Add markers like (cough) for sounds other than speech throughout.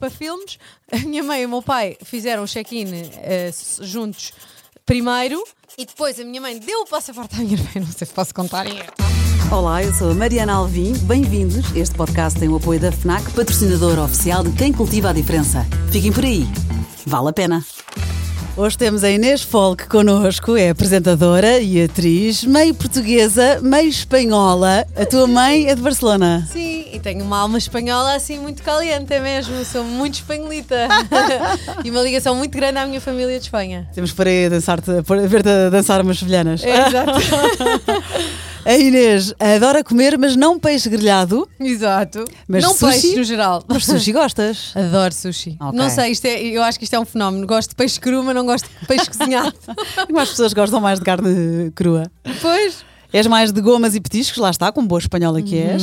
para filmes. A minha mãe e o meu pai fizeram o check-in eh, juntos primeiro e depois a minha mãe deu o passaporte à minha irmã. (laughs) Não sei se posso contar. Olá, eu sou a Mariana Alvim. Bem-vindos. Este podcast tem o apoio da FNAC, patrocinadora oficial de quem cultiva a diferença. Fiquem por aí. Vale a pena. Hoje temos a Inês Folk connosco, é apresentadora e atriz, meio portuguesa, meio espanhola. A tua mãe é de Barcelona. Sim, e tenho uma alma espanhola assim muito caliente é mesmo, sou muito espanholita. (laughs) e uma ligação muito grande à minha família de Espanha. Temos para a dançar-te, ver-te dançar umas sevilhanas. É, exato. (laughs) A Inês adora comer, mas não peixe grelhado. Exato. Mas não sushi? peixe no geral. Mas sushi gostas? (laughs) Adoro sushi. Ok. Não sei, isto é, eu acho que isto é um fenómeno. Gosto de peixe cru, mas não gosto de peixe cozinhado. (laughs) Como as pessoas gostam mais de carne crua? Pois. És mais de gomas e petiscos, lá está, como boa espanhola que és.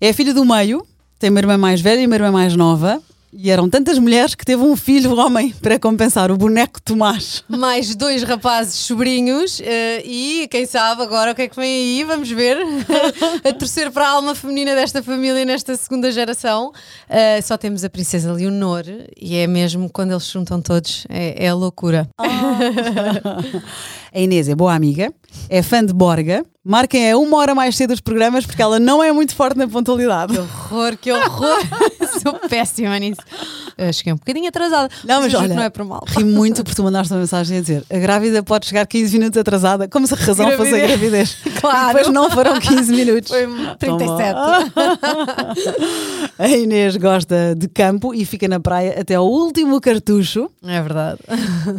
É a filha do meio, tem uma irmã mais velha e uma irmã mais nova. E eram tantas mulheres que teve um filho homem para compensar o boneco Tomás. Mais dois rapazes sobrinhos eh, e quem sabe agora o que é que vem aí, vamos ver. (laughs) a terceira para a alma feminina desta família nesta segunda geração. Eh, só temos a Princesa Leonor e é mesmo quando eles se juntam todos, é, é a loucura. (laughs) (laughs) A Inês é boa amiga, é fã de Borga. Marquem é uma hora mais cedo os programas porque ela não é muito forte na pontualidade. Que horror, que horror! (laughs) Sou péssima nisso. Eu cheguei um bocadinho atrasada. Não, mas que olha, não é por mal. Ri muito por tu mandaste uma mensagem a dizer a grávida pode chegar 15 minutos atrasada, como se a razão fosse a gravidez. (laughs) Claro. E depois não foram 15 minutos. Foi 37. (laughs) A Inês gosta de campo e fica na praia até ao último cartucho. É verdade.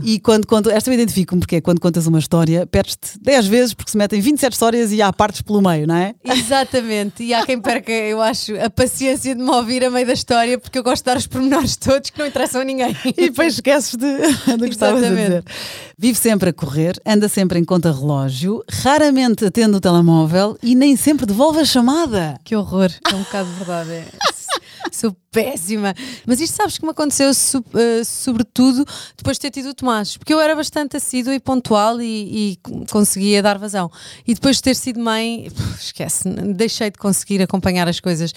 E quando conto, esta eu identifico-me, porque é quando contas uma história, perdes-te 10 vezes porque se metem 27 histórias e há partes pelo meio, não é? Exatamente, e há quem perca, eu acho, a paciência de me ouvir a meio da história, porque eu gosto de dar os pormenores todos que não interessam a ninguém. (laughs) E depois esqueces de, (laughs) do que estavas a dizer. Vive sempre a correr, anda sempre em conta-relógio, raramente atende o telemóvel e nem sempre devolve a chamada. Que horror, é um bocado verdade. é. Sou péssima. Mas isto sabes que me aconteceu eh, sobretudo depois de ter tido o Tomás, porque eu era bastante assídua e pontual e, e conseguia dar vazão. E depois de ter sido mãe, esquece, deixei de conseguir acompanhar as coisas.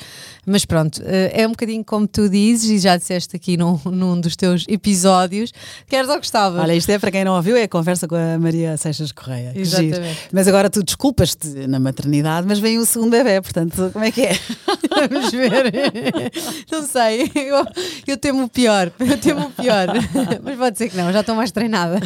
Mas pronto, eh, é um bocadinho como tu dizes, e já disseste aqui num, num dos teus episódios, queres ou gostavas? Olha, isto é para quem não ouviu, é a conversa com a Maria Seixas Correia. Que giro. Exatamente. Mas agora tu desculpas-te na maternidade, mas vem o segundo bebê, portanto, como é que é? (laughs) Vamos ver. Não sei. (laughs) Eu, eu temo o pior. Eu temo o pior. (laughs) Mas pode ser que não, já estou mais treinada.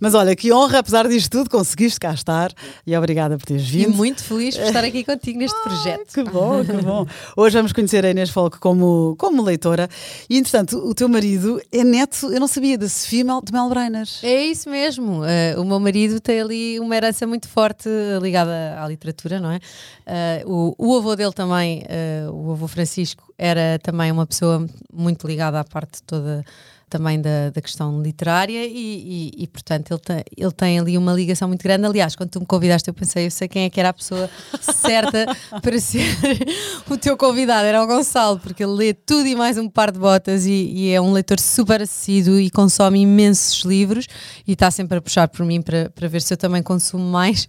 Mas olha, que honra, apesar disto tudo, conseguiste cá estar e obrigada por teres E vindo. muito feliz por estar aqui contigo neste projeto. Que bom, que bom. Hoje vamos conhecer a Inês Folk como, como leitora. E, entretanto, o teu marido é neto, eu não sabia, da Sofia de Mel Breinas. É isso mesmo. Eh, o meu marido tem ali uma herança muito forte ligada à literatura, não é? Eh, o, o avô dele também, eh, o avô Francisco, era também uma pessoa muito ligada à parte toda também da, da questão literária e, e- e, portanto ele ele tem ali uma ligação muito grande. Aliás, quando tu me convidaste, eu pensei, eu sei quem é que era a pessoa certa (laughs) para ser (laughs) o teu convidado, era o Gonçalo, porque ele lê tudo e mais um par de botas e, e é um leitor super assíduo e consome imensos livros e está sempre a puxar por mim para, para ver se eu também consumo mais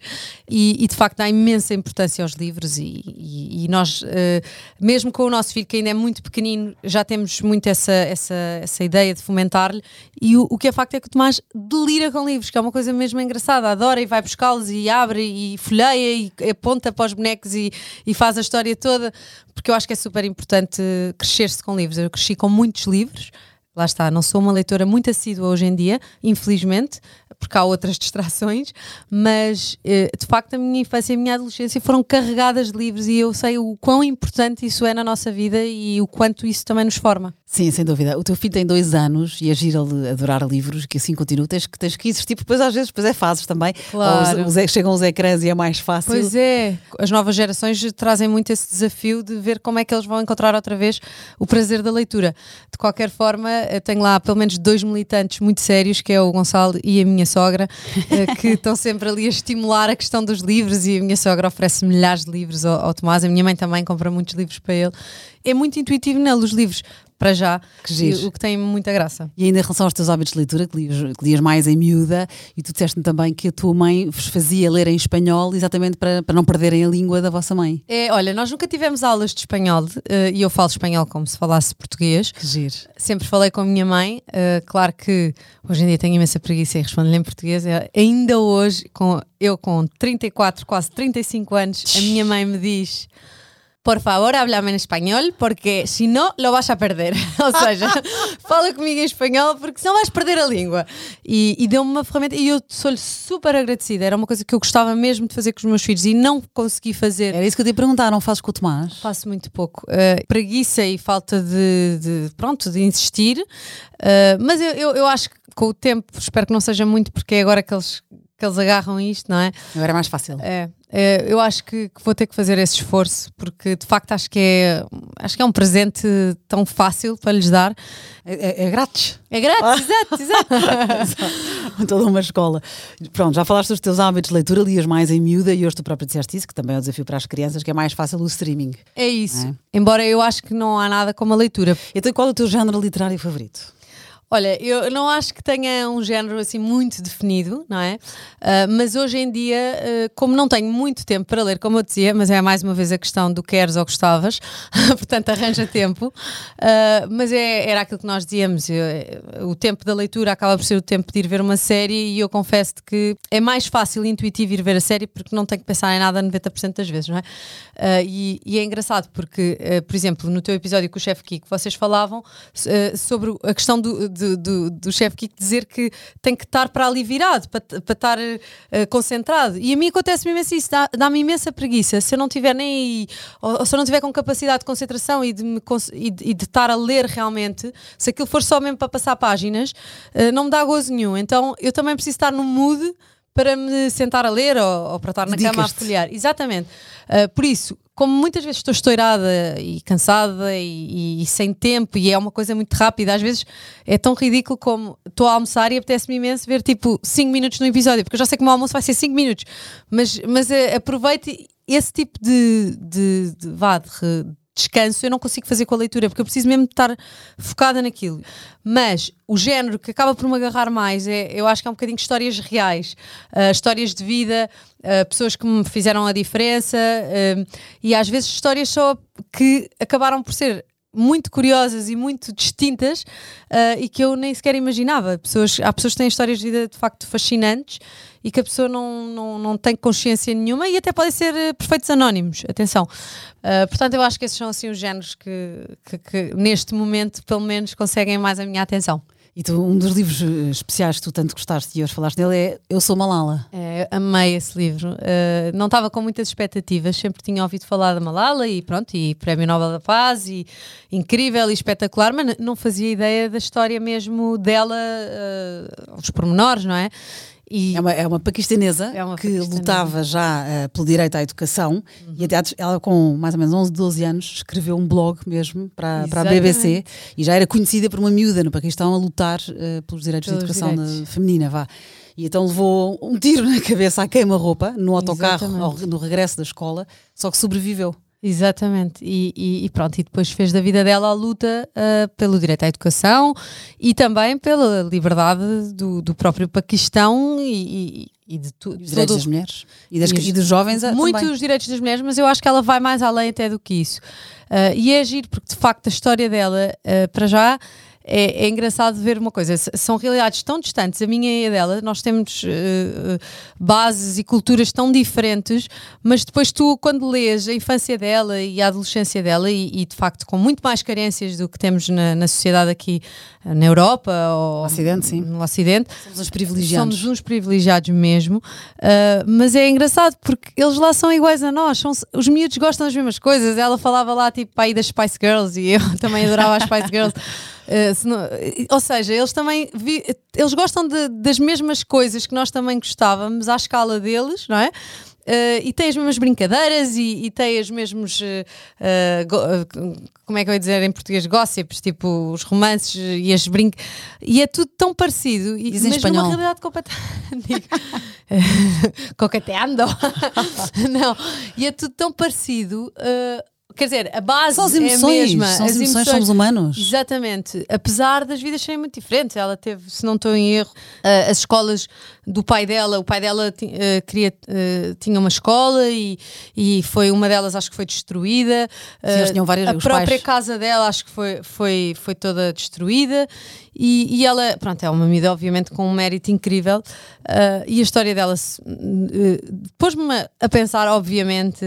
e, de facto dá imensa importância aos livros e, nós, eh, mesmo com o nosso filho que ainda é muito pequenino, já temos muito essa, essa, essa ideia de fomentar-lhe e o, o que é facto é que o Tomás delira com livros, que é uma coisa mesmo engraçada, adora e vai buscá-los e abre e folheia e aponta para os bonecos e, e faz a história toda, porque eu acho que é super importante crescer-se com livros. Eu cresci com muitos livros, lá está, não sou uma leitora muito assídua hoje em dia, infelizmente, porque há outras (laughs) distrações, mas eh, de facto a minha infância e a minha adolescência foram carregadas de livros e eu sei o quão importante isso é na nossa vida e o quanto isso também nos forma. Sim, sem dúvida. O teu filho tem dois anos e é giro ele adorar livros, que assim continua. Tens que, tens que existir, porque depois às vezes depois é fases também. Claro. Ou os- os- chegam os ecrãs e é mais fácil. Pois é, as novas gerações trazem muito esse desafio de ver como é que eles vão encontrar outra vez o prazer da leitura. De qualquer forma, eu tenho lá pelo menos dois militantes muito sérios, que é o Gonçalo e a minha sogra, eh, que (laughs) estão sempre ali a estimular a questão dos livros e a minha sogra oferece milhares de livros ao, ao Tomás, a minha mãe também compra muitos livros para ele. É muito intuitivo nele os livros, para já, Que o que tem muita graça. E ainda em relação aos teus hábitos de leitura, que lias, que lias mais em miúda, e tu disseste-me também que a tua mãe vos fazia ler em espanhol exatamente para, para não perderem a língua da vossa mãe. É, olha, nós nunca tivemos aulas de espanhol eh, e eu falo espanhol como se falasse português. Que giro. Sempre falei com a minha mãe. eh, claro que hoje em dia tenho imensa preguiça em responder-lhe em português. Eh, ainda hoje, com, eu com 34, quase 35 anos, a minha mãe me diz. Por favor, háblame em espanhol, porque se não, lo vas a perder. (laughs) Ou seja, (laughs) fala comigo em espanhol, porque senão vais perder a língua. E, e deu-me uma ferramenta, e eu sou-lhe super agradecida. Era uma coisa que eu gostava mesmo de fazer com os meus filhos e não consegui fazer. Era isso que eu te ia perguntar, não fazes com o Tomás? Faço muito pouco. Uh, preguiça e falta de, de- pronto, de insistir. Uh, mas eu, eu, eu acho que com o tempo, espero que não seja muito, porque é agora que eles, que eles agarram isto, não é? Agora é mais fácil. É, é, eu acho que, que vou ter que fazer esse esforço, porque de facto acho que é, acho que é um presente tão fácil para lhes dar. É, é- é grátis. É grátis, (laughs) exato, exato. Toda uma escola. Pronto, já falaste dos teus hábitos de leitura, lias mais em miúda e hoje tu próprio disseste isso, que também é um desafio para as crianças, que é mais fácil o streaming. É isso. É. Embora eu acho que não há nada como a leitura. Então qual é o teu género literário favorito? Olha, eu não acho que tenha um género assim muito definido, não é? Ah, mas hoje em dia, ah, como não tenho muito tempo para ler, como eu dizia, mas é mais uma vez a questão do queres ou gostavas, (laughs) portanto arranja tempo. Ah, mas é- era aquilo que nós dizíamos, eu- o tempo da leitura acaba por ser o tempo de ir ver uma série e eu confesso que é mais fácil e intuitivo ir ver a série porque não tenho que pensar em nada 90% das vezes, não é? E, e é engraçado porque, por exemplo, no teu episódio com o chefe Kiko, vocês falavam sobre a questão do, do, do, do chefe Kiko dizer que tem que estar para ali virado, para, para estar ah, concentrado. E a mim acontece-me imenso isso, dá- dá-me imensa preguiça. Se eu não tiver nem aí, ou, ou se eu não tiver com capacidade de concentração e de, me e de, e de estar a ler realmente, se aquilo for só mesmo para passar páginas, ah, não me dá gozo nenhum. Então eu também preciso estar no mood para me sentar a ler ou, ou para estar na cama a folhear. Exatamente. Uh, por isso, como muitas vezes estou estourada e cansada e, e- sem tempo e é uma coisa muito rápida, às vezes é tão ridículo como estou a almoçar e apetece-me imenso ver tipo 5 minutos no episódio, porque eu já sei que o meu almoço vai ser 5 minutos, mas, mas uh, aproveite esse tipo de, de, de, vá, de re- descanso eu não consigo fazer com a leitura porque eu preciso mesmo estar focada naquilo. Mas o género que acaba por me agarrar mais é, eu acho que é um bocadinho histórias reais, ah, histórias de vida, ah, pessoas que me fizeram a diferença ah, e às vezes histórias só que acabaram por ser muito curiosas e muito distintas e que eu nem sequer imaginava. Pessoas, há pessoas que têm histórias de vida de facto fascinantes e que a pessoa não, não, não tem consciência nenhuma e até podem ser eh, perfeitos anónimos, atenção. Ah, portanto, eu acho que esses são assim os géneros que, que, que neste momento, pelo menos, conseguem mais a minha atenção. E tu, um dos livros eh, especiais que tu tanto gostaste e hoje falaste dele é Eu Sou Malala. É, amei esse livro. Uh, não estava com muitas expectativas, sempre tinha ouvido falar da Malala e pronto, e Prémio Nobel da Paz, e incrível e espetacular, mas não fazia ideia da história mesmo dela, uh, os pormenores, não é? E É uma, é uma paquistanesa É uma que paquistanesa. Uhum. lutava já eh, pelo direito à educação e até ela com mais ou menos 11, 12 anos escreveu um blog mesmo para, para a BBC e já era conhecida por uma miúda no Paquistão a lutar eh, pelos direitos Pelos de educação direitos. da- feminina, vá. E então levou um tiro na (laughs) cabeça à queima-roupa no autocarro ao- no regresso da escola, só que sobreviveu. Exatamente, e, e- e pronto, e depois fez da vida dela a luta ah, pelo direito à educação e também pela liberdade do, do próprio Paquistão e, e- de. E os direitos das mulheres e, das- os- e dos jovens ah, muito também. os direitos das mulheres, mas eu acho que ela vai mais além até do que isso. Ah, e é agir, porque de facto a história dela, ah, para já, é, é engraçado ver uma coisa. São realidades tão distantes, a minha e a dela, nós temos ah, bases e culturas tão diferentes, mas depois tu, quando lês a infância dela e a adolescência dela, e, e, de facto com muito mais carências do que temos na, na sociedade aqui ah, na Europa ou No Ocidente, sim. no Ocidente, Somos os privilegiados. Somos uns privilegiados mesmo, uh, mas é engraçado porque eles lá são iguais a nós, são, os miúdos gostam das mesmas coisas. Ela falava lá tipo aí das Spice Girls e eu (laughs) também adorava as Spice Girls. (laughs) Uh, se não- ou seja, eles também vi- eles gostam de- das mesmas coisas que nós também gostávamos à escala deles, não é? Uh, e tem as mesmas brincadeiras e, e tem os mesmos uh, go- como é que eu ia dizer em português gossips, tipo os romances e as brinc e é tudo tão parecido e Diz em mas espanhol. numa realidade completamente (laughs) (laughs) coqueteando (laughs) não, e é tudo tão parecido uh, quer dizer, a base São as é a emoções, mesma. são as emoções, somos humanos. Exatamente. Apesar das vidas serem muito diferentes. Ela teve, se não estou em erro, uh, as escolas do pai dela. O pai dela uh, queria, uh, tinha uma escola e, e foi uma delas, acho que foi destruída. Sim, eles tinham várias, a própria pais. casa dela, acho que foi, foi, foi toda destruída. E, e ela, pronto, é uma medida, obviamente, com um mérito incrível. e a história dela pôs-me a pensar, obviamente,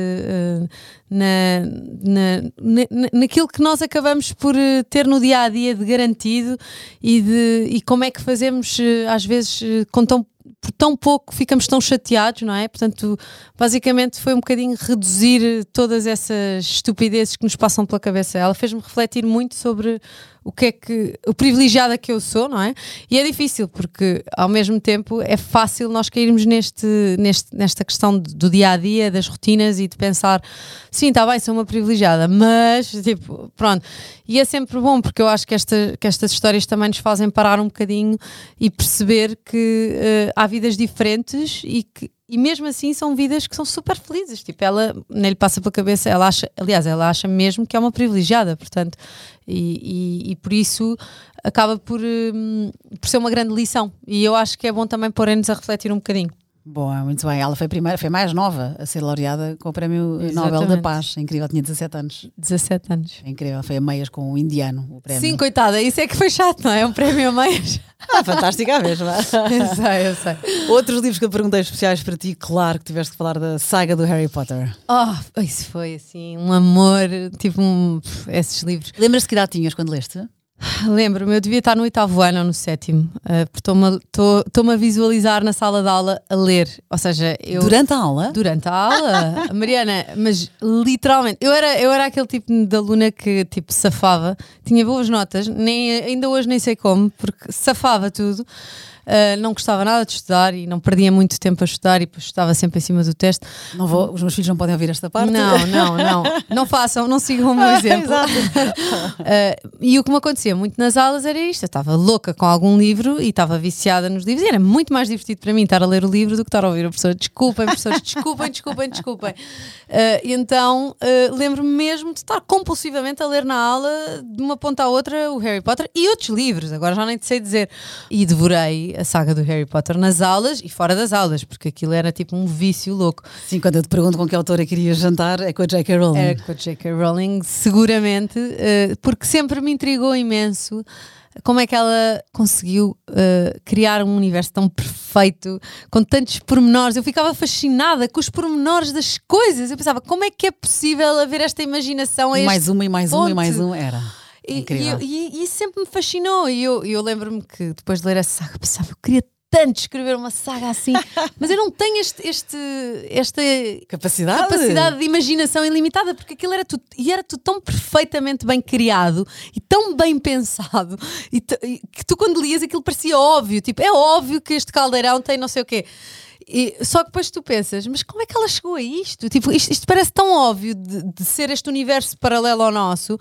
na, na, na, naquilo que nós acabamos por ter no dia a dia de garantido e, de, e como é que fazemos, às vezes, com tão por tão pouco ficamos tão chateados, não é? Portanto, basicamente foi um bocadinho reduzir todas essas estupidezes que nos passam pela cabeça. Ela fez-me refletir muito sobre o que é que o privilegiada que eu sou, não é? E é difícil porque ao mesmo tempo é fácil nós cairmos neste, neste nesta questão do dia a dia, das rotinas e de pensar, sim, está bem, sou uma privilegiada, mas (laughs) tipo, pronto. E é sempre bom porque eu acho que, esta, que estas histórias também nos fazem parar um bocadinho e perceber que uh, há vidas diferentes e que e mesmo assim são vidas que são super felizes. Tipo, ela nem lhe passa pela cabeça, ela acha, aliás, ela acha mesmo que é uma privilegiada, portanto, e, e, e por isso acaba por, um, por ser uma grande lição. E eu acho que é bom também porem-nos a refletir um bocadinho. Boa, muito bem. Ela foi primeira, foi mais nova a ser laureada com o Prémio Exatamente. Nobel da Paz. É incrível, tinha 17 anos. 17 anos. É incrível, foi a meias com o indiano, o prémio. Sim, coitada, isso é que foi chato, não é? Um prémio a meias. (laughs) Ah, fantástica a mesma. (laughs) eu sei, eu sei. Outros livros que eu perguntei especiais para ti, claro que tiveste que falar da saga do Harry Potter. Oh, isso foi assim, um amor, tipo um, esses livros. Lembras-te que idade tinhas quando leste? Lembro-me, eu devia estar no oitavo ano ou no sétimo, uh, porque estou-me a visualizar na sala de aula a ler. Ou seja, eu. Durante a aula? Durante a aula, (laughs) Mariana, mas literalmente, eu era, eu era aquele tipo de aluna que tipo safava, tinha boas notas, nem, ainda hoje nem sei como, porque safava tudo. Uh, não gostava nada de estudar e não perdia muito tempo a estudar e depois estava sempre em cima do teste. Não vou, os meus filhos não podem ouvir esta parte. Não, (laughs) não, não. Não façam, não sigam o meu exemplo. uh, (laughs) e o que me acontecia muito nas aulas era isto: eu estava louca com algum livro e estava viciada nos livros. E era muito mais divertido para mim estar a ler o livro do que estar a ouvir a professora. Desculpem, professores, desculpem, desculpem, desculpem. Uh, e então lembro-me mesmo de estar compulsivamente a ler na aula, de uma ponta à outra, o Harry Potter e outros livros, agora já nem te sei dizer. E devorei a saga do Harry Potter nas aulas e fora das aulas, porque aquilo era tipo um vício louco. Sim, quando eu te pergunto com que autora querias jantar, é com a J.K. Rowling. É com a J.K. Rowling, seguramente, uh, porque sempre me intrigou imenso como é que ela conseguiu uh, criar um universo tão perfeito, com tantos pormenores. Eu ficava fascinada com os pormenores das coisas. Eu pensava, como é que é possível haver esta imaginação Mais uma e mais ponto? uma e mais um, era. E, e, e, isso sempre me fascinou. E eu, eu lembro-me que depois de ler essa saga, pensava, eu queria tanto escrever uma saga assim, (laughs) mas eu não tenho este, este, esta capacidade. capacidade de imaginação ilimitada, porque aquilo era tudo, e era tudo tão perfeitamente bem criado e tão bem pensado, e, e que tu quando lias aquilo parecia óbvio, tipo, é óbvio que este caldeirão tem não sei o quê. E, só que depois tu pensas, mas como é que ela chegou a isto? Tipo, isto, isto parece tão óbvio de, de, ser este universo paralelo ao nosso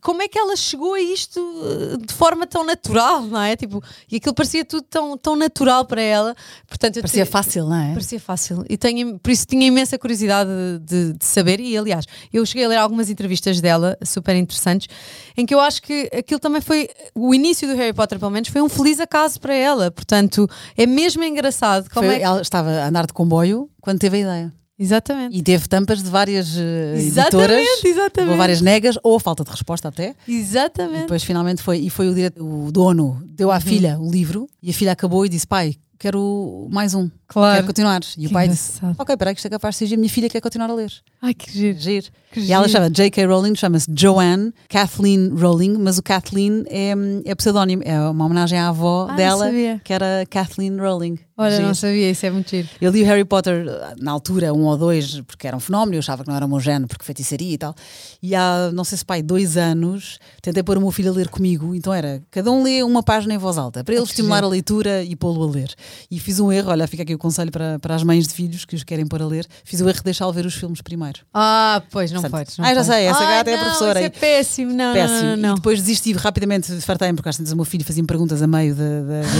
como é que ela chegou a isto eh, de forma tão natural, não é? Tipo, e aquilo parecia tudo tão, tão natural para ela. Portanto, parecia te... fácil, não é? Parecia fácil. E tenho, por isso tinha imensa curiosidade de, de, saber. E aliás, eu cheguei a ler algumas entrevistas dela, super interessantes, em que eu acho que aquilo também foi. O início do Harry Potter, pelo menos, foi um feliz acaso para ela. Portanto, é mesmo engraçado. Como foi, é que... Ela estava a andar de comboio quando teve a ideia. Exatamente. E teve tampas de várias uh, editoras, exatamente, exatamente. ou várias negas, ou falta de resposta até. Exatamente. E depois finalmente foi, e foi o, direto, o dono, deu à uhum. filha o livro, e a filha acabou e disse: pai, quero mais um. Claro. Quero continuar. E que o pai engraçado. disse: Ok, peraí, que isto é capaz de ser a minha filha quer continuar a ler. Ai, que giro. giro. Que e ela chama J.K. Rowling, chama-se Joanne Kathleen Rowling, mas o Kathleen é, é pseudónimo, é uma homenagem à avó ah, dela, que era Kathleen Rowling. Olha, giro. não sabia, isso é muito giro. Eu li o Harry Potter na altura, um ou dois, porque era um fenómeno, eu achava que não era o meu género, porque feitiçaria e tal. E há, não sei se pai, dois anos, tentei pôr o meu filho a ler comigo, então era, cada um lê uma página em voz alta, para ele estimular giro. a leitura e pô-lo a ler. E fiz um erro, olha, fica aqui o conselho para, para as mães de filhos que os querem pôr a ler, fiz o erro de deixá-lo ver os filmes primeiro. Ah, pois, não Portanto, podes. não ah, já sei, essa gata é a professora. Isso é péssimo, não, Péssimo. não, não, não. E depois desisti rapidamente, fartei-me, porque às vezes o meu filho fazia-me perguntas a meio da,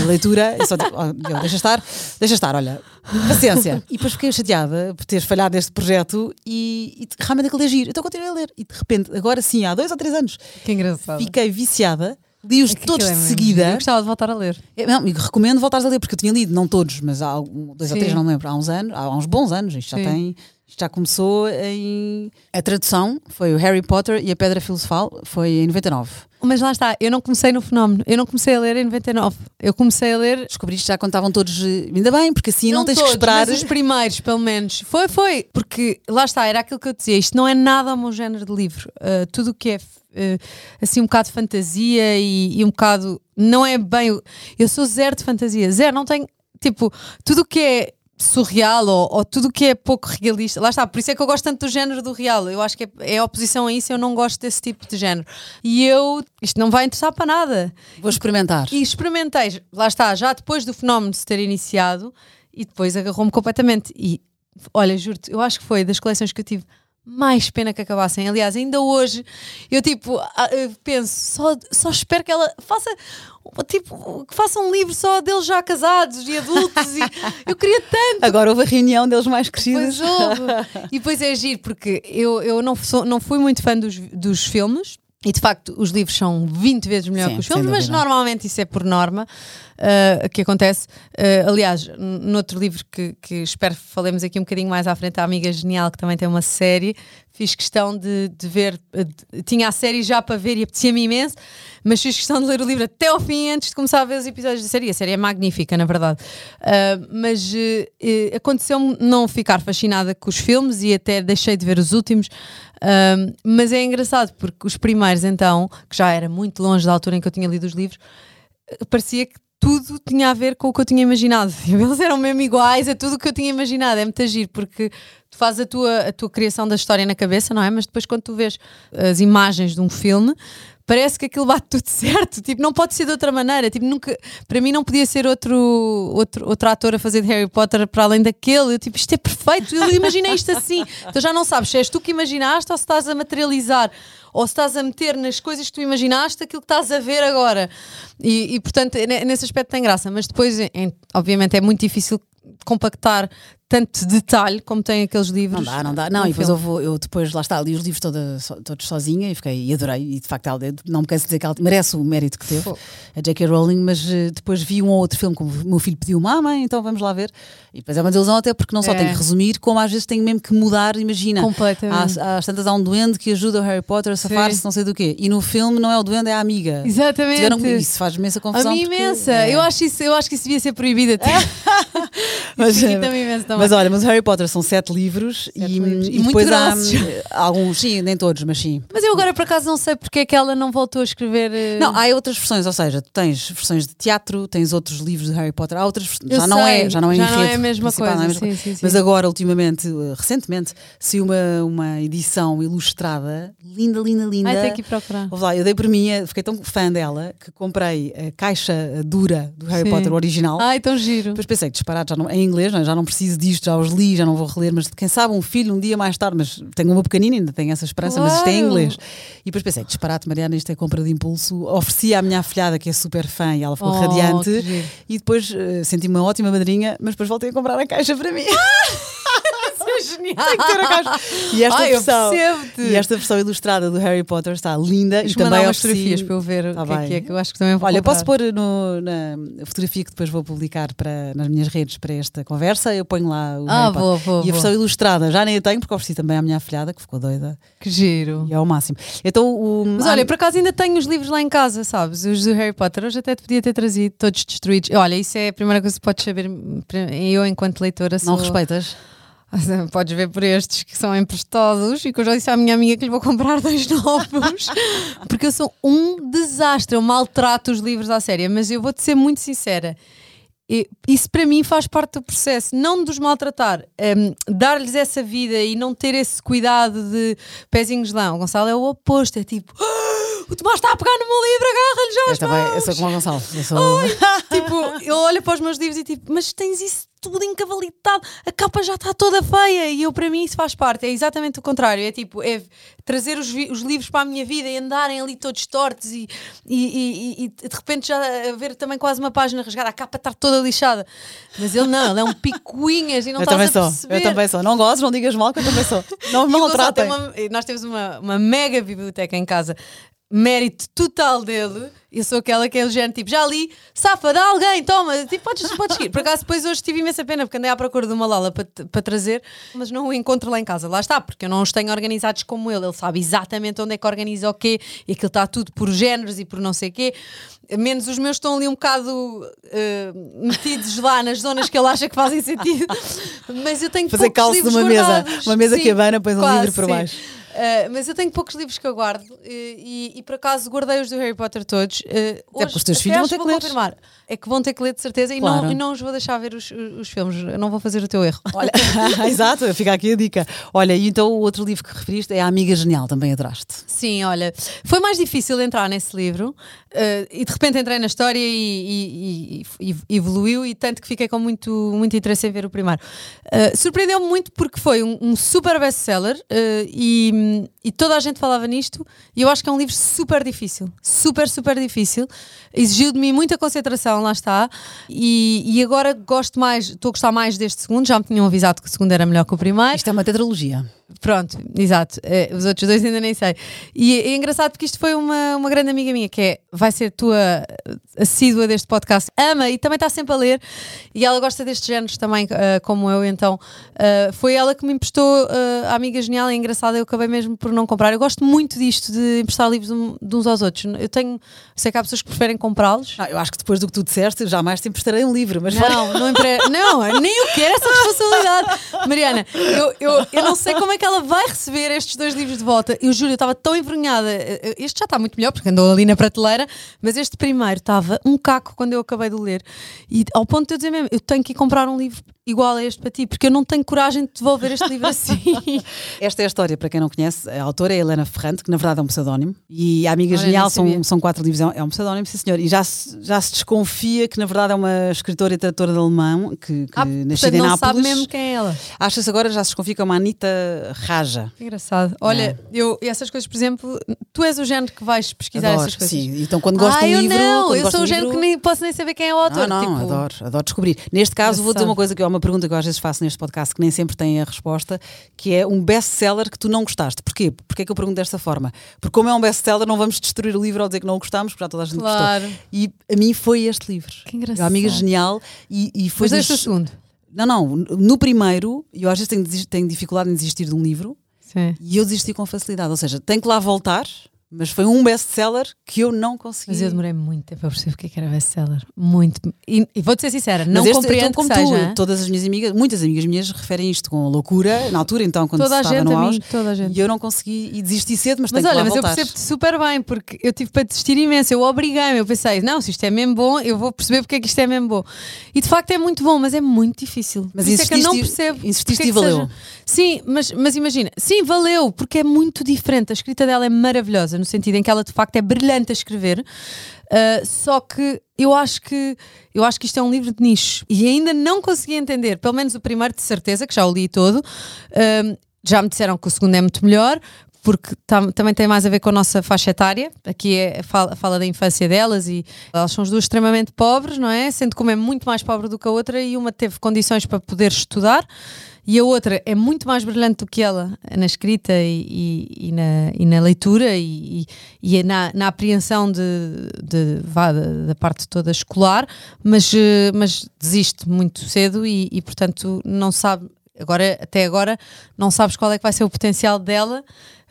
leitura. E só tipo, "Oh, deixa estar, deixa estar, olha, paciência. E depois fiquei chateada por ter falhado neste projeto e, e realmente aquilo é giro. Então continuei a ler. E de repente, agora sim, há dois ou três anos, Que engraçado. fiquei viciada. Li-os É todos de é seguida. Eu gostava de voltar a ler. É, Não, recomendo voltares a ler, porque eu tinha lido, não todos, mas há dois ou Sim. três, não me lembro, há uns anos, há uns bons anos, isto já Sim. tem. Isto já começou em. A tradução foi o Harry Potter e a Pedra Filosofal, foi em 99. Mas lá está, eu não comecei no fenómeno. Eu não comecei a ler em 99. Eu comecei a ler. Descobriste já quando estavam todos. Ainda bem, porque assim não, tens todos, que esperar. Mas os primeiros, pelo menos. Foi, foi. Porque lá está, era aquilo que eu dizia. Isto não é nada o meu género de livro. Uh, tudo o que é assim um bocado de fantasia e, e um bocado. Não é bem. Eu sou zero de fantasia. Zero, não tenho. Tipo, tudo o que é surreal ou, ou tudo o que é pouco realista. Lá está, por isso é que eu gosto tanto do género do real. Eu acho que é, é oposição a isso, eu não gosto desse tipo de género. E eu, isto não vai interessar para nada. Vou experimentar. E experimentei, lá está, já depois do fenómeno se ter iniciado e depois agarrou-me completamente. E olha, juro-te, eu acho que foi das coleções que eu tive mais pena que acabassem. Aliás, ainda hoje eu tipo penso, só, só espero que ela faça tipo que faça um livro só deles já casados e adultos. e (laughs) eu queria tanto. Agora houve a reunião deles mais crescidos. Pois houve. (laughs) E depois é giro, porque eu, eu não, sou, não fui muito fã dos, dos filmes. E de facto, os livros são 20 vezes melhor Sim, que os filmes, mas normalmente isso é por norma uh, que acontece. Uh, aliás, noutro livro que, que espero falemos aqui um bocadinho mais à frente, a Amiga Genial, que também tem uma série, fiz questão de, de ver, uh, de- tinha a série já para ver e apetecia-me imenso, mas fiz questão de ler o livro até ao fim antes de começar a ver os episódios da série. A série é magnífica, na verdade. Uh, mas uh, uh, aconteceu-me não ficar fascinada com os filmes e até deixei de ver os últimos. Um, mas é engraçado porque os primeiros, então, que já era muito longe da altura em que eu tinha lido os livros, eh, parecia que tudo tinha a ver com o que eu tinha imaginado. (laughs) Eles eram mesmo iguais a tudo o que eu tinha imaginado. É muito agir, porque tu fazes a tua, a tua criação da história na cabeça, não é? Mas depois, quando tu vês as imagens de um filme, parece que aquilo bate tudo (laughs) certo. Tipo, não pode ser de outra maneira. Tipo, nunca, para mim, não podia ser outro, outro, outro ator a fazer de Harry Potter para além daquele. Eu, tipo, isto é perfeito. Eu imaginei isto assim. (laughs) Então já não sabes se és tu que imaginaste ou se estás a materializar ou se estás a meter nas coisas que tu imaginaste aquilo que estás a ver agora. E, e, portanto, ne- nesse aspecto tem graça. Mas depois, em- obviamente, é muito difícil compactar tanto detalhe como tem aqueles Não livros. dá, não dá. Não, e depois eu, vou, eu depois lá está, li os livros toda, so- todos sozinha e fiquei e adorei. E de facto, ela, não me canso de dizer que ela merece o mérito que teve, a J.K. Rowling, mas eh, depois vi um ou outro filme como o meu filho pediu, ah, mãe, então vamos lá ver. E depois é uma desilusão, até porque não só É. tenho que resumir, como às vezes tenho mesmo que mudar. Imagina, Completamente. há, às tantas há um duende que ajuda o Harry Potter a safar-se, não sei do quê. E no filme não é o duende, é a amiga. Exatamente. Tiveram- isso faz imensa A confusão. mim porque- imensa. é. Eu, acho isso, eu acho que isso devia ser proibido até. (laughs) (laughs) Mas, Isso eh, irrita-me imenso também. Mas olha, mas o Harry Potter são sete livros Sete e, livros. E e depois há grossos. hum, (laughs) alguns, sim, nem todos, mas sim. Mas eu agora por acaso não sei porque é que ela não voltou a escrever. eh, Não, há outras versões, ou seja, tu tens versões de teatro, tens outros livros de Harry Potter, há outras, já não é, já não é já não é a mesma não é a coisa, mesma sim, sim, sim. Mas agora, ultimamente, eh, recentemente, saiu uma, uma edição ilustrada, linda, linda, linda. Ai, tenho que procurar. Ouve lá, eu dei por mim, eh, fiquei tão fã dela que comprei a caixa dura do Harry. Potter original. Ai, tão giro. Depois pensei disparado, já não, em inglês, não é? já não preciso disto, já os li, já não vou reler, mas quem sabe um filho um dia mais tarde, mas tenho uma pequenina, ainda tenho essa esperança, mas isto é em Claro. inglês. E depois pensei, disparate, Mariana, isto é compra de impulso. Ofereci à minha afilhada, que é super fã, e ela ficou Oh, radiante. E depois eh, senti uma ótima madrinha, mas depois voltei a comprar a caixa para mim. É (laughs) genial. Tenho que ter a caixa. E esta Ai, versão. E esta versão ilustrada do Harry Potter está linda e também umas ofereci- fotografias para eu ver Tá o que é que é, que eu acho que também vou Olha, comprar. posso pôr no, na fotografia que depois vou publicar para, nas minhas redes para esta conversa, eu ponho lá o Ah, vou, vou, E a vou. versão ilustrada já nem a tenho, porque ofereci também à minha afilhada, que ficou doida, Que giro. e é o máximo. Então, o, Mas olha, por acaso ainda tenho os livros lá em casa, sabes? Os do Harry Potter. Hoje até te podia ter trazido, todos destruídos. Olha, isso é a primeira coisa que podes saber. Eu, enquanto leitora, sou... não respeitas. (laughs) Podes ver por estes que são emprestados e que eu já disse à minha amiga que lhe vou comprar dois (laughs) novos porque eu sou um desastre, eu maltrato os livros à séria, mas eu vou-te ser muito sincera. Isso para mim faz parte do processo, não de os maltratar, hum, dar-lhes essa vida e não ter esse cuidado de pezinhos lá. O Gonçalo é o oposto, é tipo, "Ah, o Tomás está a pegar no meu livro, agarra-lhe já Eu também, eu mãos." sou como o Gonçalo. Sou... tipo, eu olho para os meus livros e tipo, mas tens isso tudo encavalitado, a capa já está toda feia. E eu, para mim, isso faz parte. É exatamente o contrário. É tipo, é trazer os, os livros para a minha vida e andarem ali todos tortos e, e, e- e- de repente já ver também quase uma página rasgada, a capa estar toda lixada. Mas ele não, ele é um picuinhas e não eu estás também a sou. perceber. Eu também sou. Não gozes, não digas mal, que eu também sou. Não me tem maltratem. uma- nós temos uma, uma mega biblioteca em casa. Mérito total dele. Eu sou aquela que é o género tipo, já li, safa, dá alguém, toma, tipo, podes, podes ir. Por acaso, depois hoje tive imensa pena porque andei à procura de uma Lala para, para trazer, mas não o encontro lá em casa. Lá está, porque eu não os tenho organizados como ele. Ele sabe exatamente onde é que organiza o quê e aquilo está tudo por géneros e por não sei quê. Menos os meus estão ali um bocado eh, metidos lá nas zonas que ele acha que fazem sentido. Mas eu tenho Fazer poucos calço numa mesa. guardados. Uma mesa Sim, que abana, pões um livro por baixo. Uh, mas eu tenho poucos livros que eu guardo uh, e, e por acaso guardei os do Harry Potter todos. Uh, hoje, porque os teus filhos vão ter que ler. confirmar. É que vão ter que ler de certeza e, Claro. não, e não os vou deixar ver os, os filmes. Eu não vou fazer o teu erro. (laughs) Olha, (laughs) exato, fica aqui a dica. Olha, e então o outro livro que referiste é A Amiga Genial, também adoraste. Sim, olha, foi mais difícil entrar nesse livro e de repente entrei na história e, e- e- e evoluiu e tanto que fiquei com muito, muito interesse em ver o primeiro. Uh, Surpreendeu-me muito porque foi um, um super best-seller uh, e, toda a gente falava nisto e eu acho que é um livro super difícil, super, super difícil. Exigiu de mim muita concentração, lá está, e, e agora gosto mais, estou a gostar mais deste segundo, já me tinham avisado que o segundo era melhor que o primeiro. Isto é uma tetralogia. Pronto, exato. Eh, os outros dois ainda nem sei. E é engraçado porque isto foi uma, uma grande amiga minha que é, vai ser tua assídua deste podcast. Ama e também está sempre a ler. E ela gosta destes géneros também, eh, como eu. Então eh, foi ela que me emprestou eh, a amiga genial. É engraçado, eu acabei mesmo por não comprar. Eu gosto muito disto de emprestar livros um- de uns aos outros. Eu tenho, sei que há pessoas que preferem comprá-los. Não, eu acho que depois do que tu disseste, jamais te emprestarei um livro, mas Não, não, empre... (laughs) não, nem eu quero essa responsabilidade. Mariana, eu, eu, eu não sei como é que ela vai receber estes dois livros de volta. Eu juro, eu estava tão envergonhada. Este já está muito melhor, porque andou ali na prateleira, mas este primeiro estava um caco quando eu acabei de ler. E ao ponto de eu dizer mesmo, eu tenho que ir comprar um livro igual a este para ti, porque eu não tenho coragem de devolver este livro assim. (laughs) Esta é a história, para quem não conhece, a autora é Helena Ferrante, que na verdade é um pseudónimo, e a Amiga Olha, Genial são, são quatro livros, é um- é um pseudónimo, sim senhor, e já se, já se desconfia que na verdade é uma escritora e tradutora de alemão, que, que Ah, nascida em não Nápoles. sabe mesmo quem é ela. Acha-se agora, já se desconfia que é uma Anitta Raja. Que Engraçado. Olha, eu, e essas coisas, por exemplo, tu és o género que vais pesquisar Adoro, essas coisas. sim. Então quando gosto ah, de um eu livro. não, eu sou o género livro- que nem posso nem saber quem é o autor. Não, não, tipo, adoro, adoro descobrir. Neste caso, vou dizer uma coisa que é uma pergunta que eu às vezes faço neste podcast que nem sempre tem a resposta, que é um best-seller que tu não gostaste. Porquê? Porquê é que eu pergunto desta forma? Porque como é um best-seller, não vamos destruir o livro ao dizer que não o gostamos, porque já toda a gente Claro. gostou. E a mim foi este livro. Que engraçado. A Amiga Genial e, e foi Mas este é o segundo. Não, não, no primeiro, eu às vezes tenho, tenho dificuldade em desistir de um livro Sim. e eu desisti com facilidade. Ou seja, tenho que lá voltar, mas foi um best-seller que eu não consegui. Mas eu demorei muito tempo a perceber o que é era best-seller. Muito. E, e vou-te ser sincera, não Mas este, compreendo então, como que tu, seja. hein? todas as minhas amigas, muitas amigas minhas referem isto com loucura, na altura então, quando Toda se estava no a auge, toda a gente. e eu não consegui e desisti cedo, mas, Mas tenho olha, que mas lá eu voltar. percebo-te super bem, porque eu tive para desistir imenso. Eu obriguei-me, eu pensei, não, se isto é mesmo bom, eu vou perceber porque é que isto é mesmo bom. E de facto é muito bom, mas é muito difícil. Mas isso é que eu não insististe- percebo. insististe é e que valeu. Sim, mas, mas imagina, sim, valeu, porque é muito diferente. A escrita dela é maravilhosa, no sentido em que ela de facto é brilhante a escrever. Uh, só que eu acho que eu acho que isto é um livro de nicho e ainda não consegui entender, pelo menos o primeiro de certeza, que já o li todo. Um, já me disseram que o segundo é muito melhor, porque tam- também tem mais a ver com a nossa faixa etária. Aqui é, fala, fala da infância delas e elas são as duas extremamente pobres, não é? Sendo que uma é muito mais pobre do que a outra e uma teve condições para poder estudar e a outra é muito mais brilhante do que ela na escrita e, e- e na, e na leitura e, e na, na apreensão de, de- vá, da, parte toda escolar, mas, eh, mas desiste muito cedo e, portanto não sabe, agora, até agora, não sabes qual é que vai ser o potencial dela.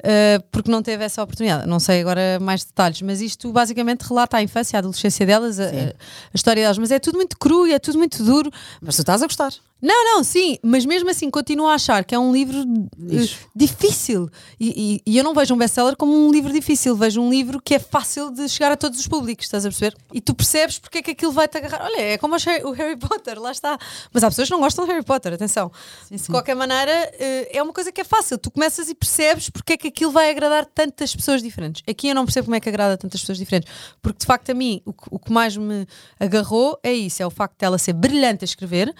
eh, porque não teve essa oportunidade. Não sei agora mais detalhes, mas isto basicamente relata a infância, a adolescência delas, a, a história delas. Mas é tudo muito cru e é tudo muito duro. Mas tu estás a gostar. Não, não, sim, mas mesmo assim continuo a achar que é um livro eh, Nicho. difícil. E, e- e eu não vejo um best-seller como um livro difícil, vejo um livro que é fácil de chegar a todos os públicos, estás a perceber? E tu percebes porque é que aquilo vai te agarrar. Olha, é como o Harry Potter, lá está. Mas há pessoas que não gostam de Harry Potter, atenção. De qualquer maneira, eh, é uma coisa que é fácil. Tu começas e percebes porque é que aquilo vai agradar tantas pessoas diferentes. Aqui eu não percebo como é que agrada tantas pessoas diferentes, porque de facto a mim o que, o que mais me agarrou é isso, é o facto dela ser brilhante a escrever,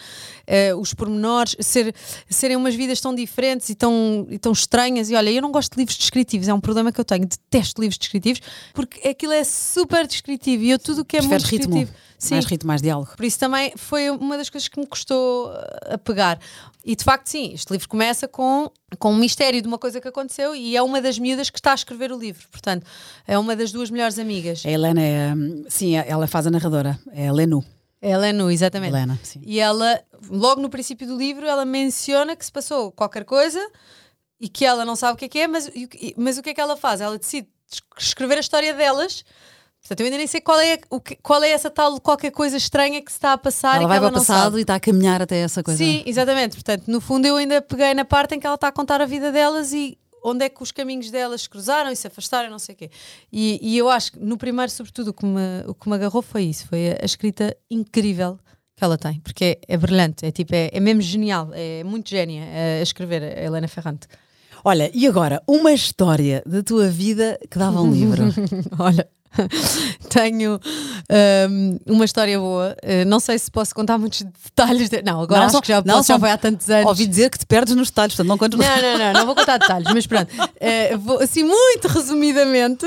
uh, os pormenores, ser, serem umas vidas tão diferentes e tão, e tão estranhas. E olha, eu não gosto de livros descritivos, é um problema que eu tenho, detesto livros descritivos, porque aquilo é super descritivo e eu tudo o que é Prefere muito ritmo. descritivo. Sim, Mais ritmo, mais diálogo. por isso também foi uma das coisas que me custou uh, a pegar. E de facto, sim, este livro começa com, com um mistério de uma coisa que aconteceu e é uma das miúdas que está a escrever o livro. Portanto, é uma das duas melhores amigas. A Helena é. hum, Sim, ela faz a narradora. É a Lenu. Ela é nu, exatamente. Helena, sim. E ela, logo no princípio do livro, ela menciona que se passou qualquer coisa e que ela não sabe o que é que é, mas, o que- mas o que é que ela faz? Ela decide es- escrever a história delas. Portanto, eu ainda nem sei qual é, o que- qual é essa tal qualquer coisa estranha que se está a passar. Ela vai para o passado sabe. e está a caminhar até essa coisa. Sim, exatamente. Portanto, no fundo, eu ainda peguei na parte em que ela está a contar a vida delas e onde é que os caminhos delas se cruzaram e se afastaram, não sei o quê. E, e eu acho que no primeiro, sobretudo, o que, me, o que me agarrou foi isso: foi a, a escrita incrível que ela tem, porque é, é brilhante, é tipo, é, é mesmo genial, é muito génia a, a escrever, a Helena Ferrante. Olha, e agora, uma história da tua vida que dava um livro. (laughs) Olha. (laughs) Tenho hum, uma história boa. Uh, não sei se posso contar muitos detalhes. de- Não, agora Não, acho só- que já, não, posso, já foi há tantos anos. Ouvi dizer que te perdes nos detalhes, portanto não conto Não, não, não, não vou contar detalhes, mas pronto. (laughs) Eh, vou- assim, muito resumidamente,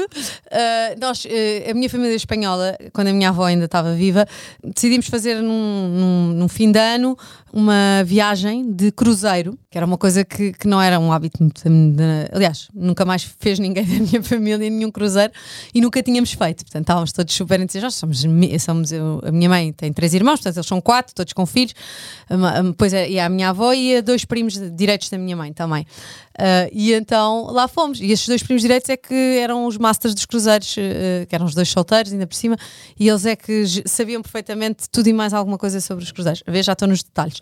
eh, nós, a minha família espanhola, quando a minha avó ainda estava viva, decidimos fazer num, num- num fim de ano uma viagem de cruzeiro, que era uma coisa que, que não era um hábito aliás, nunca mais fez ninguém da minha (laughs) família nenhum cruzeiro e nunca tínhamos feito. Portanto, estávamos todos super entusiasmados. Somos, somos eu- a minha mãe tem três irmãos, portanto, eles são quatro, todos com filhos. Depois é- e a minha avó e a dois primos direitos da minha mãe também. Ah, e então lá fomos. E esses dois primos direitos é que eram os masters dos cruzeiros, eh, que eram os dois solteiros, ainda por cima, e eles é que sabiam perfeitamente tudo e mais alguma coisa sobre os cruzeiros. A ver, já estou nos detalhes.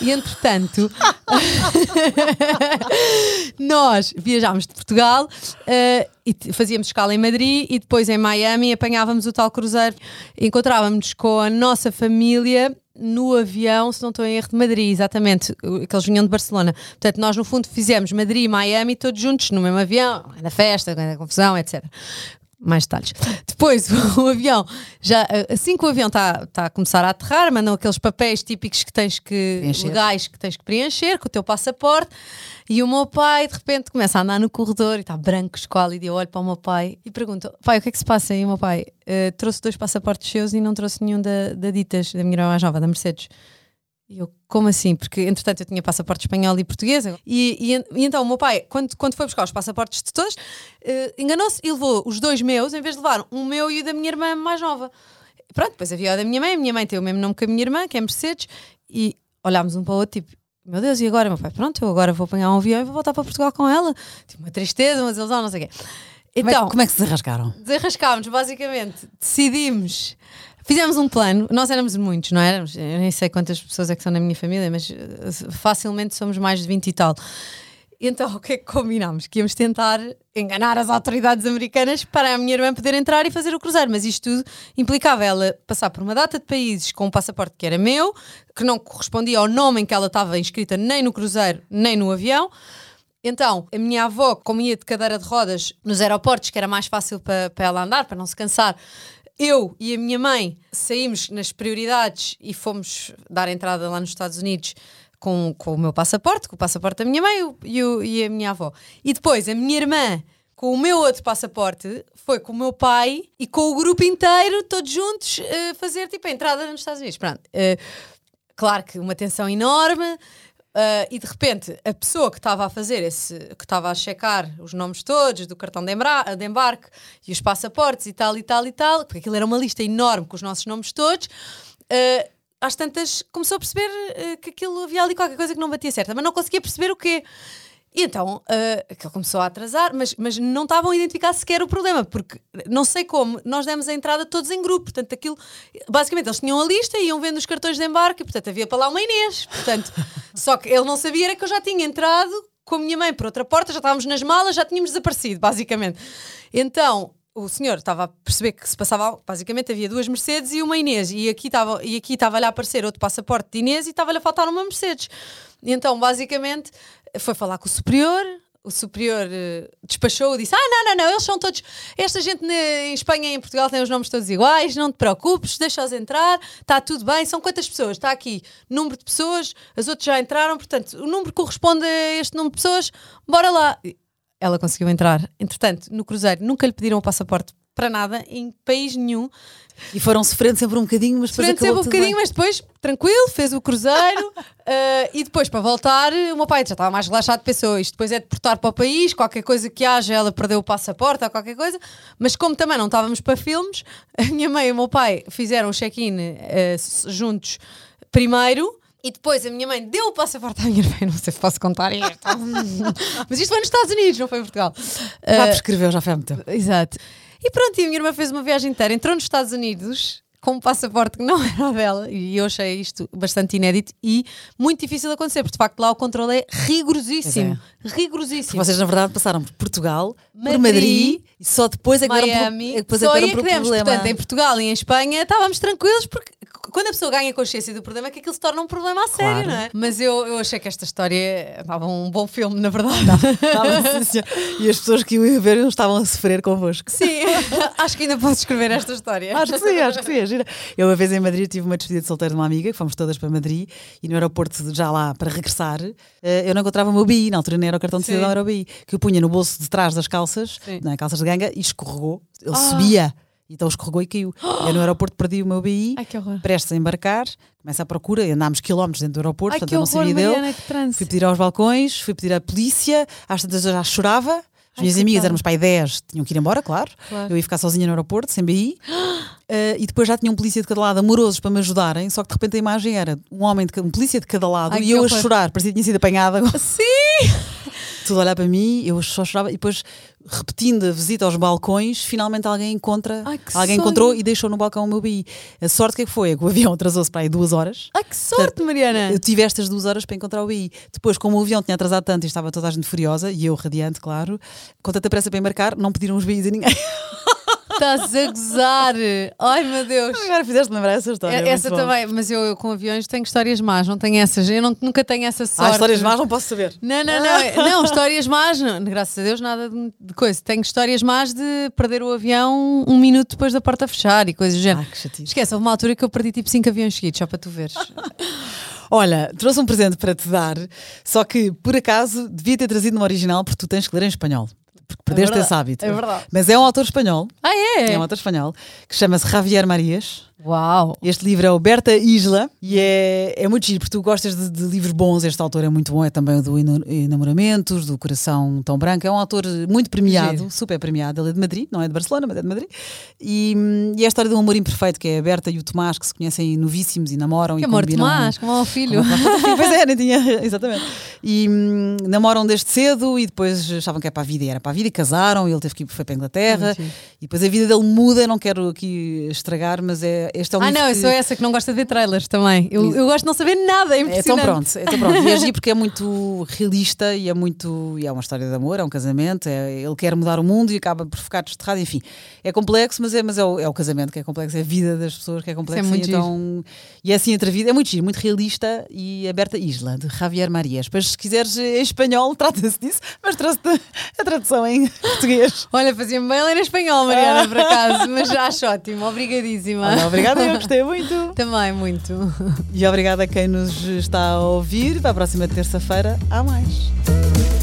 E entretanto, (laughs) nós viajámos de Portugal eh, e fazíamos escala em Madrid e depois em Miami apanhávamos o tal cruzeiro. Encontrávamos com a nossa família no avião, se não estou em erro, de Madrid, exatamente, que eles vinham de Barcelona. Portanto, nós no fundo fizemos Madrid e Miami todos juntos no mesmo avião, na festa, na confusão, etc. Mais detalhes. Depois, (laughs) o avião, já assim que o avião está tá a começar a aterrar, mandam aqueles papéis típicos que tens que, Preencher. legais que tens que preencher com o teu passaporte. E o meu pai, de repente, começa a andar no corredor e está branco, esquálido. E eu olho para o meu pai e pergunto: Pai, o que é que se passa aí? E o meu pai "Eh, trouxe dois passaportes seus e não trouxe nenhum da, da Ditas, da minha irmã mais nova, da Mercedes. E eu, como assim? Porque entretanto eu tinha passaporte espanhol e português. E, e, e então o meu pai, quando, quando foi buscar os passaportes de todos, eh, enganou-se e levou os dois meus em vez de levar um meu e o da minha irmã mais nova. Pronto, depois havia o da minha mãe, a minha mãe tem o mesmo nome que a minha irmã, que é Mercedes, e olhámos um para o outro, tipo, meu Deus, e agora? Meu pai, pronto, eu agora vou apanhar um avião e vou voltar para Portugal com ela. Tipo, uma tristeza, uma desilusão, não sei o quê. Como, Então, é, como é que se desarrascaram? desarrascámos, basicamente, decidimos. Fizemos um plano, nós éramos muitos, não éramos? Eu nem sei quantas pessoas é que são na minha família, mas eh, facilmente somos mais de 20 e tal. Então, (laughs) o que é que combinámos? Que íamos tentar enganar as autoridades americanas para a minha irmã poder entrar e fazer o cruzeiro. Mas isto tudo implicava ela passar por uma data de países com um passaporte que era meu, que não correspondia ao nome em que ela estava inscrita nem no cruzeiro nem no avião. Então, a minha avó, como ia de cadeira de rodas nos aeroportos, que era mais fácil para, para ela andar, para não se cansar, eu e a minha mãe saímos nas prioridades e fomos dar entrada lá nos Estados Unidos com, com o meu passaporte, com o passaporte da minha mãe e a minha avó. E depois a minha irmã, com o meu outro passaporte, foi com o meu pai e com o grupo inteiro, todos juntos, eh, fazer tipo a entrada nos Estados Unidos. Pronto. eh, claro que uma tensão enorme. Ah, e de repente a pessoa que estava a fazer esse, que estava a checar os nomes todos do cartão de, embra- de embarque e os passaportes e tal e tal e tal, porque aquilo era uma lista enorme com os nossos nomes todos, ah, às tantas começou a perceber ah, que aquilo havia ali qualquer coisa que não batia certa, mas não conseguia perceber o quê. E então ah, aquilo começou a atrasar, mas, mas não estavam a identificar sequer o problema, porque não sei como, nós demos a entrada todos em grupo, portanto aquilo, basicamente eles tinham a lista e iam vendo os cartões de embarque, e portanto havia para lá uma Inês, portanto, (laughs) só que ele não sabia era que eu já tinha entrado com a minha mãe por outra porta, já estávamos nas malas, já tínhamos desaparecido, basicamente. Então o senhor estava a perceber que se passava. Basicamente havia duas Mercedes e uma Inês. E aqui estava e aqui estava-lhe a aparecer outro passaporte de Inês e estava-lhe a faltar uma Mercedes. Então, basicamente, foi falar com o superior. o superior uh, despachou disse: Ah, não, não, não, eles são todos. Esta gente na, em Espanha e em Portugal tem os nomes todos iguais, não te preocupes, deixa-os entrar, está tudo bem. São quantas pessoas? Está aqui número de pessoas, as outras já entraram, portanto, o número corresponde a este número de pessoas, bora lá. Ela conseguiu entrar. Entretanto, no Cruzeiro nunca lhe pediram o passaporte para nada, em país nenhum. E foram sofrendo sempre um bocadinho, mas depois Sofrendo acabou sempre um bocadinho, bem. mas depois, tranquilo, fez o cruzeiro uh, (laughs) e depois, para voltar, o meu pai já estava mais relaxado, pensou isto depois é deportar para o país, qualquer coisa que haja, ela perdeu o passaporte ou qualquer coisa, mas como também não estávamos para filmes, (laughs) a minha mãe e o meu pai fizeram o check-in uh, juntos primeiro. E depois a minha mãe deu o passaporte à minha irmã, (laughs) não sei se posso contar isto. Mas isto foi nos Estados Unidos, não foi em Portugal. Já prescreveu, já foi há muito tempo. Exato. E pronto, e a minha irmã fez uma viagem inteira, entrou nos Estados Unidos com um passaporte que não (laughs) era dela, e eu achei isto bastante inédito e muito difícil de acontecer, porque de facto lá o controle é rigorosíssimo. Rigorosíssimo. Vocês, na verdade, passaram por Portugal, por Madrid, Madrid, e só depois é que deram Miami, por, é que depois é só que aí deram é que demos. problema. Portanto, em Portugal e em Espanha estávamos tranquilos porque quando a pessoa ganha consciência do problema é que aquilo se torna um problema a sério, Claro. não é? Mas eu, eu achei que esta história dava um bom filme, na verdade. Estava, sim, senhor. e as pessoas que iam a ver não estavam a sofrer convosco. Sim, (laughs) acho que ainda posso escrever esta história. Acho que sim, acho que sim. é gira. Eu, uma vez em Madrid, tive uma despedida de solteiro de uma amiga, que fomos todas para Madrid, e no aeroporto, já lá para regressar, eh, eu não encontrava o meu BI, na altura nem era o cartão de Sim. cidadão, era o BI, que eu punha no bolso de trás das calças, Sim. não é, calças de ganga, e escorregou. Ele Ah. subia, então escorregou e caiu. Eu no aeroporto perdi o meu BI, Ai, prestes a embarcar, começa a procura, andámos quilómetros dentro do aeroporto, Ai, portanto eu não sabia dele. Mariana, que transe. Fui pedir aos balcões, fui pedir à polícia, às tantas eu já chorava. As Ai, minhas coitada. amigas, éramos pai 10, tinham que ir embora, claro. Claro. Eu ia ficar sozinha no aeroporto, sem BI. Eh, e depois já tinha um polícia de cada lado, amorosos, para me ajudarem. Só que de repente a imagem era um homem, de, um polícia de cada lado, Ai, e eu a chorar, parecia que tinha sido apanhada. (laughs) Sim! Tudo a olhar para mim, eu só chorava. E depois, repetindo a visita aos balcões, finalmente alguém encontra. Ai, alguém sonho. encontrou e deixou no balcão o meu BI. A sorte que é que foi? É que o avião atrasou-se para aí duas horas. Ai, que sorte, Mariana! Eu tive estas duas horas para encontrar o BI. Depois, como o avião tinha atrasado tanto e estava toda a gente furiosa, e eu radiante, claro, com tanta pressa para embarcar, não pediram os BIs a ninguém. (laughs) Estás a gozar! Ai, meu Deus! Agora fizeste lembrar essa história. é É- essa também, mas eu, eu com aviões tenho histórias más, não tenho essas. Eu não- nunca tenho essa sorte. Ah, histórias más não posso saber. Não, não, não, não, histórias más, não, graças a Deus, nada de, de coisa. Tenho histórias más de perder o avião um minuto depois da porta fechar e coisas do género. Ah, que chatice. Esquece, houve uma altura que eu perdi tipo 5 aviões seguidos, só para tu veres. (laughs) Olha, trouxe um presente para te dar, só que por acaso devia ter trazido no original porque tu tens que ler em espanhol. Porque perdeste verdade, esse hábito. é verdade. Mas é um autor espanhol, Ah, é? é um autor espanhol, que chama-se Javier Marias. Uau! Este livro é o Berta Isla e é, é muito giro, porque tu gostas de, de livros bons. Este autor é muito bom, é também o do Enamoramentos, do Coração Tão Branco. É um autor muito premiado, Giro. super premiado. Ele é de Madrid, não é de Barcelona, mas é de Madrid. E, hum, e é a história de um amor imperfeito, que é a Berta e o Tomás, que se conhecem novíssimos e namoram. Que e amor combinam- Tomás, como é o filho. pois é, (laughs) nem tinha, exatamente. E hum, namoram desde cedo e depois achavam que era para a vida e era para a vida e casaram e ele teve que ir foi para a Inglaterra. Giro. E depois a vida dele muda, não quero aqui estragar, mas é, este é um Ah, não, eu que- sou essa que não gosta de ver trailers também. Eu, eu gosto de não saber nada, é é tão impressionante. pronto, é tão pronto. É giro (laughs) porque é muito realista e é muito. E é uma história de amor, é um casamento, é, ele quer mudar o mundo e acaba por ficar desterrado, enfim. É complexo, mas é, mas é, o, é o casamento que é complexo, é a vida das pessoas que é complexa. muito e então, e é assim entre a vida, é muito giro, muito realista e aberta Isla, de Javier Marias. Depois, se quiseres em espanhol, trata-se disso, mas trouxe-te a tradução em (laughs) português. Olha, fazia-me bem ler em espanhol, Mariana, por (laughs) acaso, mas já acho ótimo, obrigadíssima. Olha, obrigada, eu gostei muito. (laughs) Também, muito. E obrigada a quem nos está a ouvir. Para a próxima terça-feira, há mais.